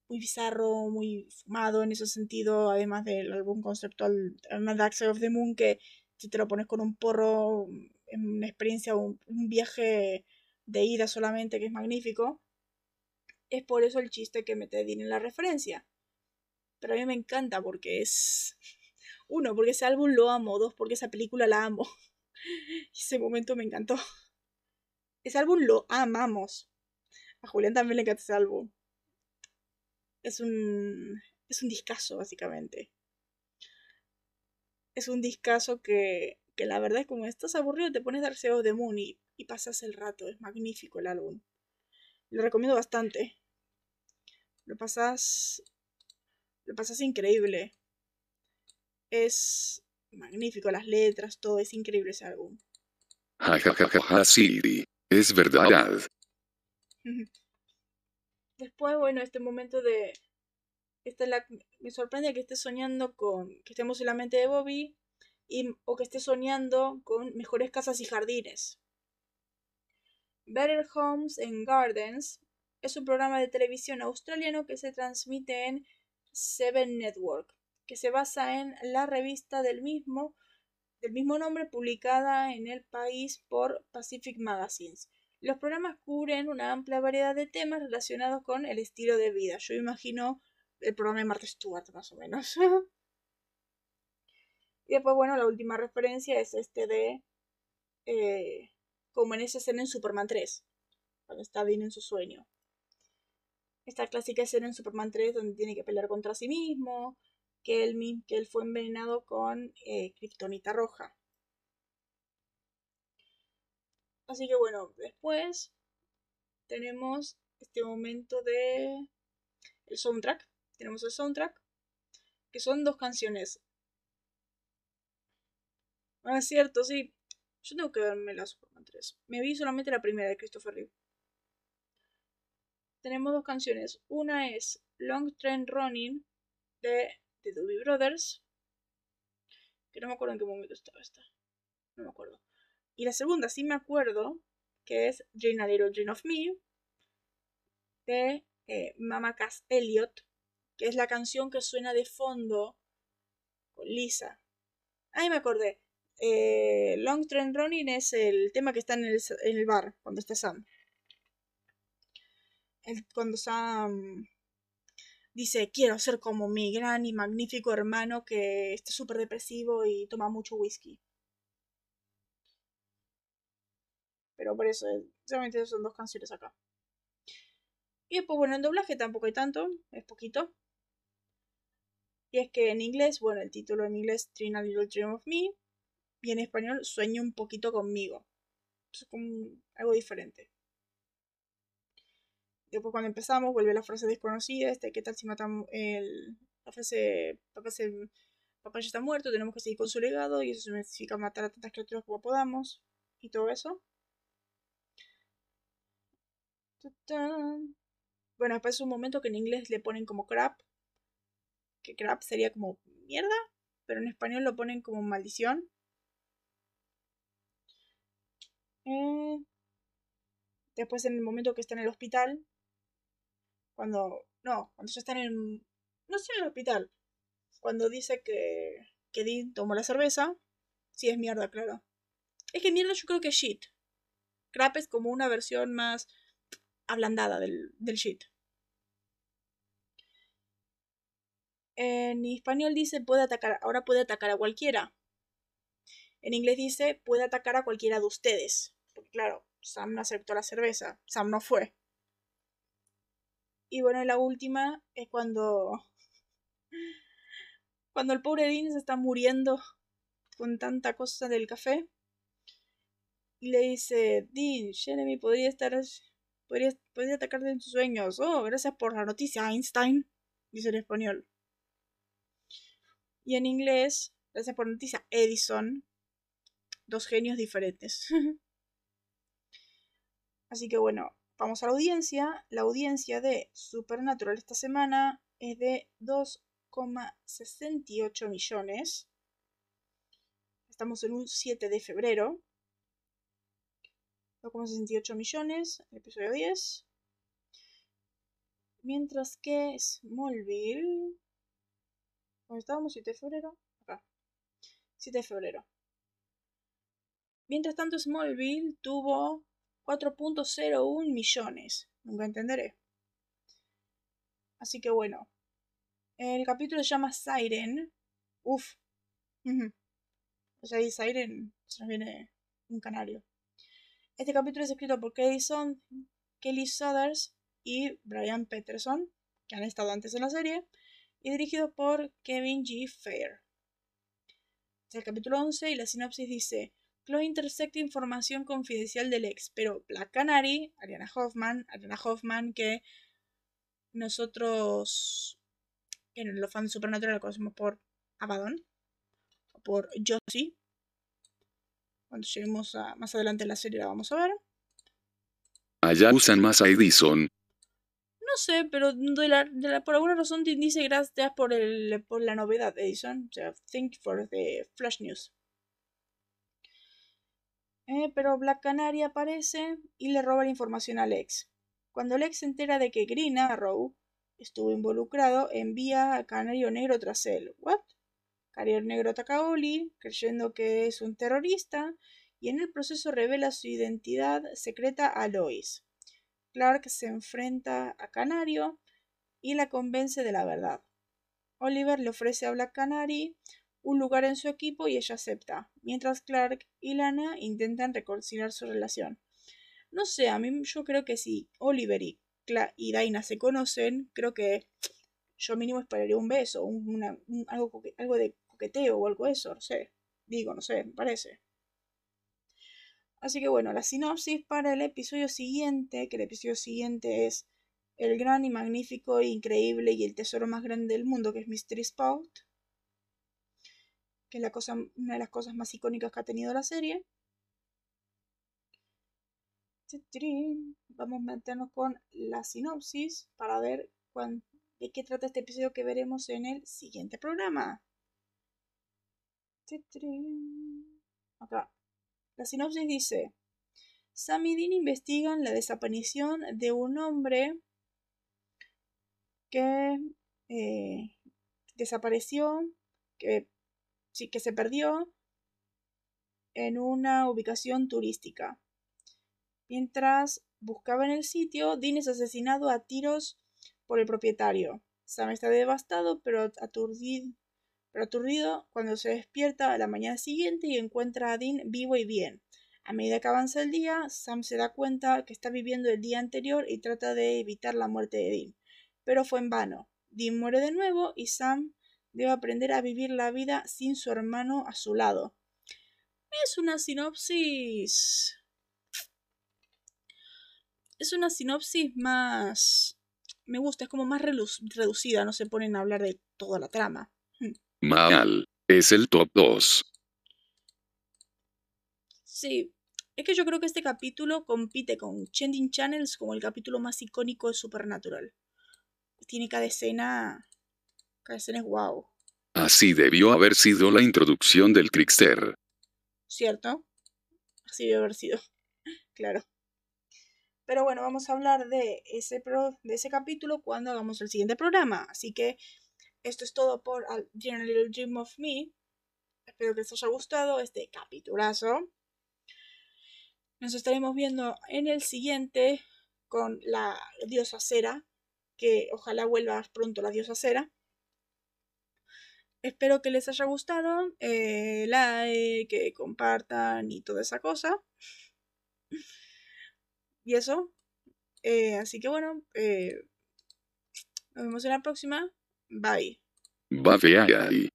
muy bizarro, muy fumado en ese sentido, además del álbum conceptual Dark Side of the Moon, que si te lo pones con un porro, en una experiencia, un, un viaje de ida solamente, que es magnífico, es por eso el chiste que mete Dean en la referencia. Pero a mí me encanta porque es... (laughs) Uno, porque ese álbum lo amo. Dos, porque esa película la amo. (laughs) ese momento me encantó. Ese álbum lo amamos. A Julián también le encanta ese álbum. Es un. Es un discazo, básicamente. Es un discazo que, que la verdad es como estás aburrido, te pones Dark de Moon y, y pasas el rato. Es magnífico el álbum. Lo recomiendo bastante. Lo pasas. Lo pasas increíble. Es magnífico, las letras, todo es increíble ese álbum. Ja, ja, ja, ja, ja, sí, es verdad. (laughs) Después, bueno, este momento de. Esta la, me sorprende que esté soñando con. que estemos en la mente de Bobby. Y, o que esté soñando con mejores casas y jardines. Better Homes and Gardens es un programa de televisión australiano que se transmite en Seven Network, que se basa en la revista del mismo, del mismo nombre publicada en el país por Pacific Magazines. Los programas cubren una amplia variedad de temas relacionados con el estilo de vida. Yo imagino el programa de Martha Stewart, más o menos. (laughs) y después, bueno, la última referencia es este de. Eh, como en esa escena en Superman 3, cuando está bien en su sueño. Esta clásica escena en Superman 3 donde tiene que pelear contra sí mismo, que él, que él fue envenenado con eh, Kryptonita roja. Así que bueno, después tenemos este momento de el soundtrack. Tenemos el soundtrack, que son dos canciones. Ah, es cierto, sí. Yo tengo que verme la Superman 3. Me vi solamente la primera de Christopher Reeve. Tenemos dos canciones. Una es Long Train Running de The Doobie Brothers. Que no me acuerdo en qué momento estaba esta. No me acuerdo. Y la segunda sí me acuerdo, que es Jane a Little Dream of Me, de eh, Mama Cass Elliot, que es la canción que suena de fondo con Lisa. Ahí me acordé. Eh, Long Train Running es el tema que está en el, en el bar cuando está Sam. El, cuando Sam dice, quiero ser como mi gran y magnífico hermano que está súper depresivo y toma mucho whisky. Pero por eso, solamente son dos canciones acá. Y después, bueno, en doblaje tampoco hay tanto, es poquito. Y es que en inglés, bueno, el título en inglés, Trina Little Dream of Me, y en español, Sueño un poquito conmigo. Es como algo diferente. Después cuando empezamos, vuelve la frase desconocida, este, ¿qué tal si matamos el... La frase, papá, se, papá ya está muerto, tenemos que seguir con su legado, y eso significa matar a tantas criaturas como podamos, y todo eso. Bueno, después es un momento que en inglés le ponen como crap. Que crap sería como mierda. Pero en español lo ponen como maldición. Eh, después en el momento que está en el hospital. Cuando... No, cuando ya está en. No sé en el hospital. Cuando dice que... Que Dean tomó la cerveza. Sí, es mierda, claro. Es que mierda yo creo que es shit. Crap es como una versión más ablandada del, del shit. En español dice puede atacar, ahora puede atacar a cualquiera. En inglés dice puede atacar a cualquiera de ustedes. Porque claro, Sam no aceptó la cerveza. Sam no fue. Y bueno, la última es cuando. (laughs) Cuando el pobre Dean se está muriendo con tanta cosa del café. Y le dice, Dean, Jeremy podría estar Podría, atacarte en tus sueños. Oh, gracias por la noticia, Einstein. Dice en español. Y en inglés, gracias por la noticia, Edison. Dos genios diferentes. (laughs) Así que bueno, vamos a la audiencia. La audiencia de Supernatural esta semana es de 2,68 millones. Estamos en un 7 de febrero. 2,68 millones, el episodio 10. Mientras que Smallville... ¿Dónde estábamos? ¿7 de febrero? Acá. 7 de febrero. Mientras tanto, Smallville tuvo 4.01 millones. Nunca entenderé. Así que bueno. El capítulo se llama Siren. Uf. O sea, ahí Siren se nos viene un canario. Este capítulo es escrito por Kelly, Son, Kelly y Brian Peterson, que han estado antes en la serie, y dirigido por Kevin G. Fair. Es el capítulo 11 y la sinopsis dice: Chloe intersecta información confidencial del ex, pero Black Canary, Ariana Hoffman, Ariana Hoffman que nosotros, en los fans de Supernatural la conocemos por Abaddon, o por Josie. Cuando lleguemos a, más adelante en la serie la vamos a ver. Allá usan más a Edison. No sé, pero por alguna razón dice gracias por, el, por la novedad, Edison. O sea, thank you for the flash news. Eh, pero Black Canary aparece y le roba la información a Lex. Cuando Lex se entera de que Green Arrow estuvo involucrado, envía a Canario Negro tras él. ¿What? Canario Negro ataca a Oli, creyendo que es un terrorista, y en el proceso revela su identidad secreta a Lois. Clark se enfrenta a Canario y la convence de la verdad. Oliver le ofrece a Black Canary un lugar en su equipo y ella acepta, mientras Clark y Lana intentan reconciliar su relación. No sé, a mí yo creo que si Oliver y, y Daina se conocen, creo que yo mínimo esperaría un beso, algo, algo de coqueteo o algo de eso, no sé. Digo, no sé, me parece. Así que bueno, la sinopsis para el episodio siguiente, que el episodio siguiente es el gran y magnífico e increíble y el tesoro más grande del mundo, que es Mystery Spot que es la cosa, una de las cosas más icónicas que ha tenido la serie. Vamos a meternos con la sinopsis para ver de qué trata este episodio que veremos en el siguiente programa. Acá. La sinopsis dice: Sam y Dean investigan la desaparición de un hombre que eh, desapareció, que que se perdió en una ubicación turística. Mientras buscaba en el sitio, Dean es asesinado a tiros por el propietario. Sam está devastado, pero aturdido, pero aturdido cuando se despierta a la mañana siguiente y encuentra a Dean vivo y bien. A medida que avanza el día, Sam se da cuenta que está viviendo el día anterior y trata de evitar la muerte de Dean. Pero fue en vano. Dean muere de nuevo y Sam debe aprender a vivir la vida sin su hermano a su lado. Es una sinopsis. Es una sinopsis más. Me gusta, es como más reducida, no se ponen a hablar de toda la trama. Mal. Es el top 2. Sí, es que yo creo que este capítulo compite con Changing Channels como el capítulo más icónico de Supernatural. Tiene cada escena es wow. Así debió haber sido la introducción del Trickster. ¿Cierto? Así debió haber sido. (laughs) claro. Pero bueno, vamos a hablar de ese, de ese capítulo cuando hagamos el siguiente programa. Así que esto es todo por A Little Dream of Me. Espero que les haya gustado este capitulazo. Nos estaremos viendo en el siguiente con la diosa Cera. Que ojalá vuelva pronto la diosa Cera. Espero que les haya gustado. Eh, like, que compartan y toda esa cosa. Y eso. Eh, así que bueno, eh, nos vemos en la próxima. Bye. Baveai.